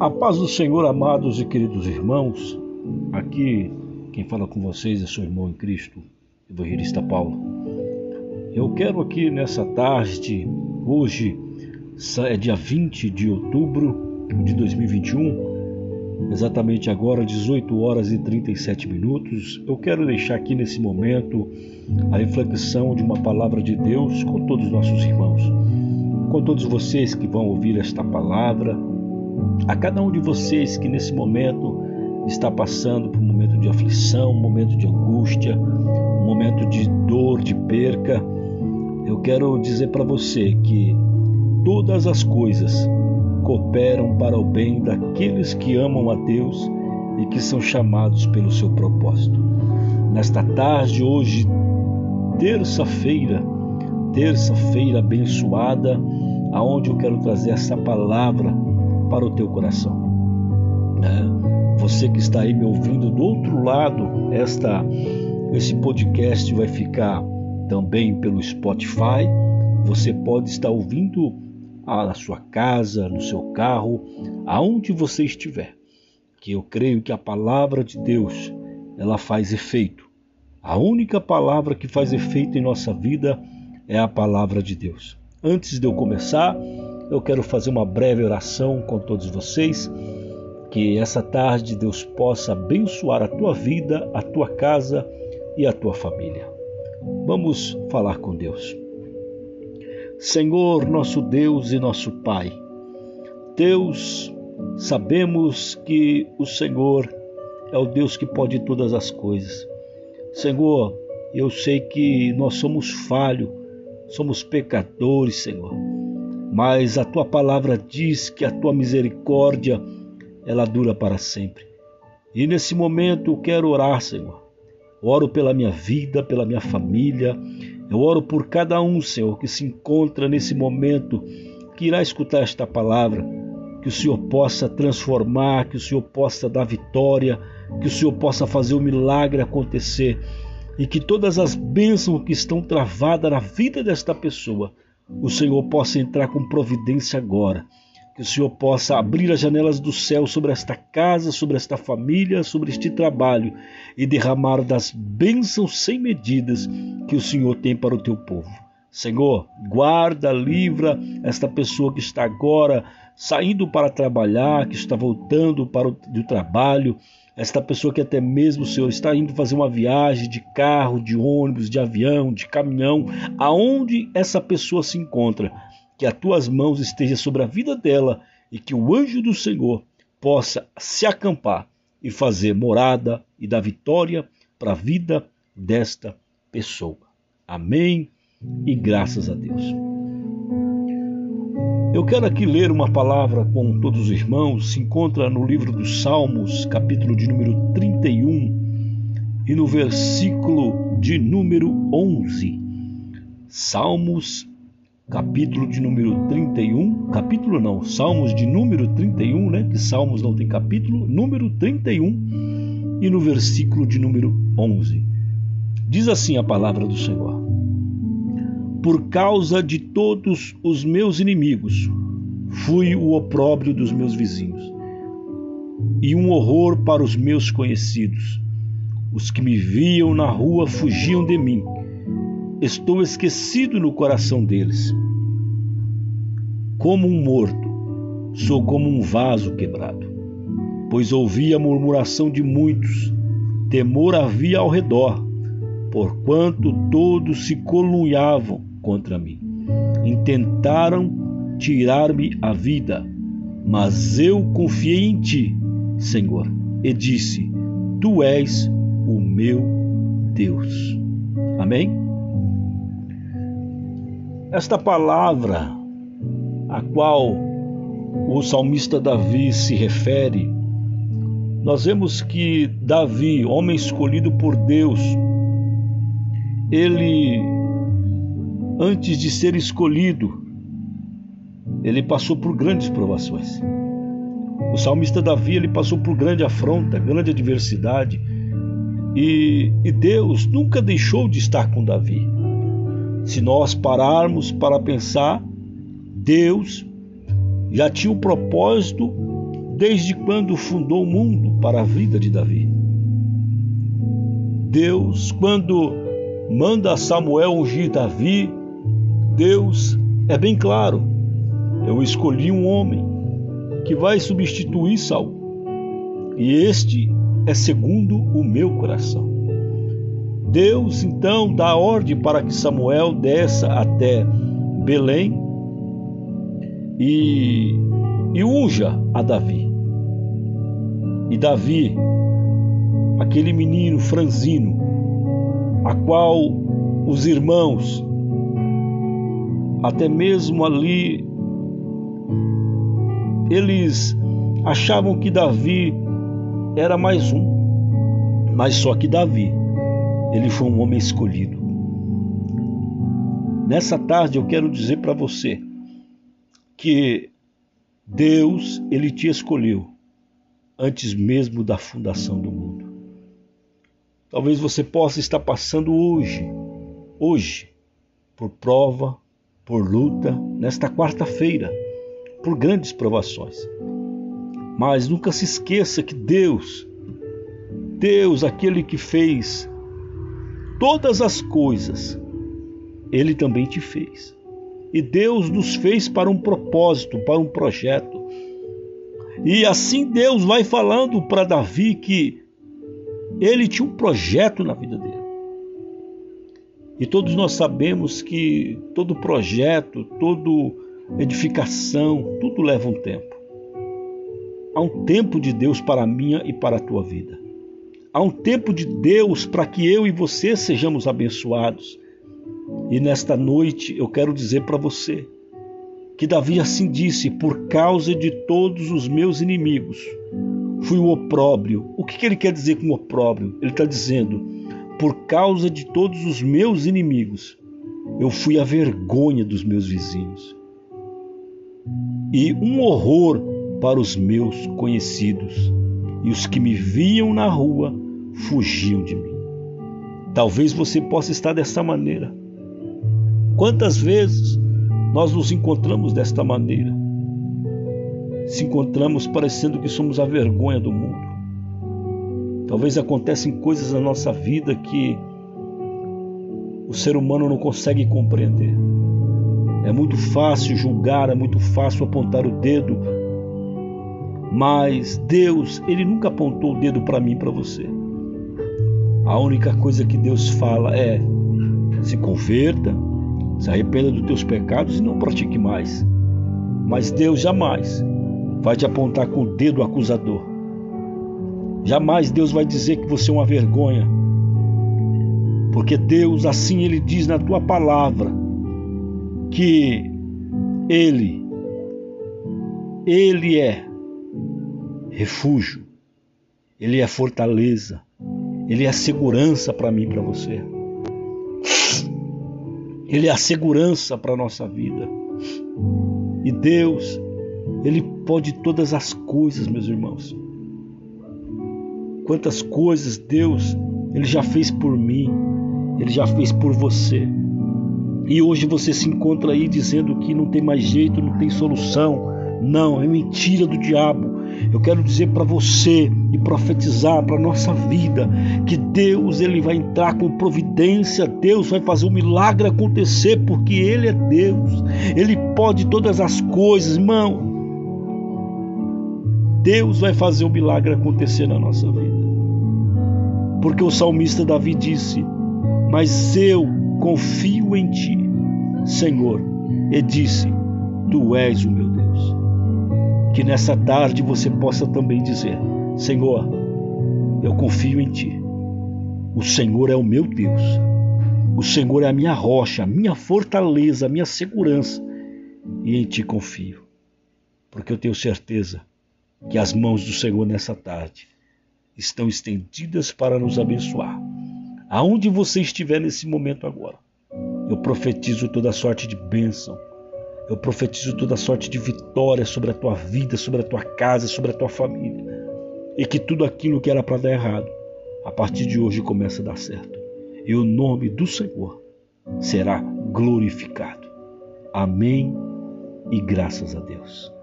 A paz do Senhor, amados e queridos irmãos. Aqui quem fala com vocês é seu irmão em Cristo, Evangelista Paulo. Eu quero aqui nessa tarde, hoje é dia 20 de outubro de 2021, exatamente agora 18 horas e 37 minutos. Eu quero deixar aqui nesse momento a reflexão de uma palavra de Deus com todos os nossos irmãos, com todos vocês que vão ouvir esta palavra a cada um de vocês que nesse momento está passando por um momento de aflição, um momento de angústia, um momento de dor, de perca, eu quero dizer para você que todas as coisas cooperam para o bem daqueles que amam a Deus e que são chamados pelo seu propósito. Nesta tarde, hoje, terça-feira, terça-feira abençoada, aonde eu quero trazer essa palavra para o teu coração. Né? Você que está aí me ouvindo do outro lado, esta, esse podcast vai ficar também pelo Spotify. Você pode estar ouvindo na sua casa, no seu carro, aonde você estiver. Que eu creio que a palavra de Deus ela faz efeito. A única palavra que faz efeito em nossa vida é a palavra de Deus. Antes de eu começar, eu quero fazer uma breve oração com todos vocês. Que essa tarde Deus possa abençoar a tua vida, a tua casa e a tua família. Vamos falar com Deus. Senhor, nosso Deus e nosso Pai, Deus, sabemos que o Senhor é o Deus que pode todas as coisas. Senhor, eu sei que nós somos falhos, somos pecadores, Senhor mas a tua palavra diz que a tua misericórdia ela dura para sempre. E nesse momento eu quero orar, Senhor. Oro pela minha vida, pela minha família. Eu oro por cada um, Senhor, que se encontra nesse momento, que irá escutar esta palavra. Que o Senhor possa transformar, que o Senhor possa dar vitória, que o Senhor possa fazer o milagre acontecer e que todas as bênçãos que estão travadas na vida desta pessoa o Senhor possa entrar com providência agora. Que o Senhor possa abrir as janelas do céu sobre esta casa, sobre esta família, sobre este trabalho e derramar das bênçãos sem medidas que o Senhor tem para o teu povo. Senhor, guarda, livra esta pessoa que está agora saindo para trabalhar, que está voltando para o trabalho, esta pessoa que até mesmo, Senhor, está indo fazer uma viagem de carro, de ônibus, de avião, de caminhão, aonde essa pessoa se encontra, que as tuas mãos estejam sobre a vida dela e que o anjo do Senhor possa se acampar e fazer morada e dar vitória para a vida desta pessoa. Amém e graças a Deus. Eu quero aqui ler uma palavra com todos os irmãos, se encontra no livro dos Salmos, capítulo de número 31 e no versículo de número 11. Salmos, capítulo de número 31, capítulo não, Salmos de número 31, né? Que Salmos não tem capítulo, número 31 e no versículo de número 11. Diz assim a palavra do Senhor: por causa de todos os meus inimigos, fui o opróbrio dos meus vizinhos e um horror para os meus conhecidos. Os que me viam na rua fugiam de mim. Estou esquecido no coração deles. Como um morto, sou como um vaso quebrado. Pois ouvi a murmuração de muitos, temor havia ao redor, porquanto todos se colunhavam contra mim. Intentaram tirar-me a vida, mas eu confiei em ti, Senhor, e disse: Tu és o meu Deus. Amém? Esta palavra a qual o salmista Davi se refere, nós vemos que Davi, homem escolhido por Deus, ele antes de ser escolhido, ele passou por grandes provações. O salmista Davi ele passou por grande afronta, grande adversidade, e, e Deus nunca deixou de estar com Davi. Se nós pararmos para pensar, Deus já tinha o propósito desde quando fundou o mundo para a vida de Davi. Deus, quando manda Samuel ungir Davi, Deus é bem claro: eu escolhi um homem que vai substituir Saul, e este é segundo o meu coração. Deus então dá ordem para que Samuel desça até Belém e, e unja a Davi. E Davi aquele menino franzino, a qual os irmãos, até mesmo ali, eles achavam que Davi era mais um, mas só que Davi, ele foi um homem escolhido. Nessa tarde eu quero dizer para você que Deus, ele te escolheu antes mesmo da fundação do mundo. Talvez você possa estar passando hoje, hoje, por prova, por luta, nesta quarta-feira, por grandes provações. Mas nunca se esqueça que Deus, Deus, aquele que fez todas as coisas, Ele também te fez. E Deus nos fez para um propósito, para um projeto. E assim Deus vai falando para Davi que ele tinha um projeto na vida dele. E todos nós sabemos que todo projeto, toda edificação, tudo leva um tempo. Há um tempo de Deus para a minha e para a tua vida. Há um tempo de Deus para que eu e você sejamos abençoados. E nesta noite eu quero dizer para você que Davi assim disse: por causa de todos os meus inimigos, fui o opróbrio. O que, ele quer dizer com opróbrio? Ele está dizendo: por causa de todos os meus inimigos, eu fui a vergonha dos meus vizinhos e um horror para os meus conhecidos, e os que me viam na rua fugiam de mim. Talvez você possa estar dessa maneira. Quantas vezes nós nos encontramos desta maneira? se encontramos parecendo que somos a vergonha do mundo. Talvez acontecem coisas na nossa vida que o ser humano não consegue compreender. É muito fácil julgar, é muito fácil apontar o dedo, mas Deus, ele nunca apontou o dedo para mim, para você. A única coisa que Deus fala é: se converta, se arrependa dos teus pecados e não pratique mais. Mas Deus jamais vai te apontar com o dedo acusador. Jamais Deus vai dizer que você é uma vergonha. Porque Deus, assim Ele diz na tua palavra, que Ele, Ele é refúgio, Ele é fortaleza, Ele é segurança para mim e para você. Ele é a segurança para a nossa vida. E Deus, ele pode todas as coisas, meus irmãos. Quantas coisas Deus ele já fez por mim, ele já fez por você. E hoje você se encontra aí dizendo que não tem mais jeito, não tem solução. Não, é mentira do diabo. Eu quero dizer para você e profetizar para nossa vida que Deus ele vai entrar com providência, Deus vai fazer um milagre acontecer porque ele é Deus. Ele pode todas as coisas, irmão. Deus vai fazer o milagre acontecer na nossa vida. Porque o salmista Davi disse: Mas eu confio em ti, Senhor, e disse: Tu és o meu Deus. Que nessa tarde você possa também dizer: Senhor, eu confio em ti. O Senhor é o meu Deus. O Senhor é a minha rocha, a minha fortaleza, a minha segurança. E em ti confio. Porque eu tenho certeza que as mãos do Senhor nessa tarde estão estendidas para nos abençoar. Aonde você estiver nesse momento agora, eu profetizo toda sorte de bênção. Eu profetizo toda sorte de vitória sobre a tua vida, sobre a tua casa, sobre a tua família. E que tudo aquilo que era para dar errado, a partir de hoje começa a dar certo. E o nome do Senhor será glorificado. Amém e graças a Deus.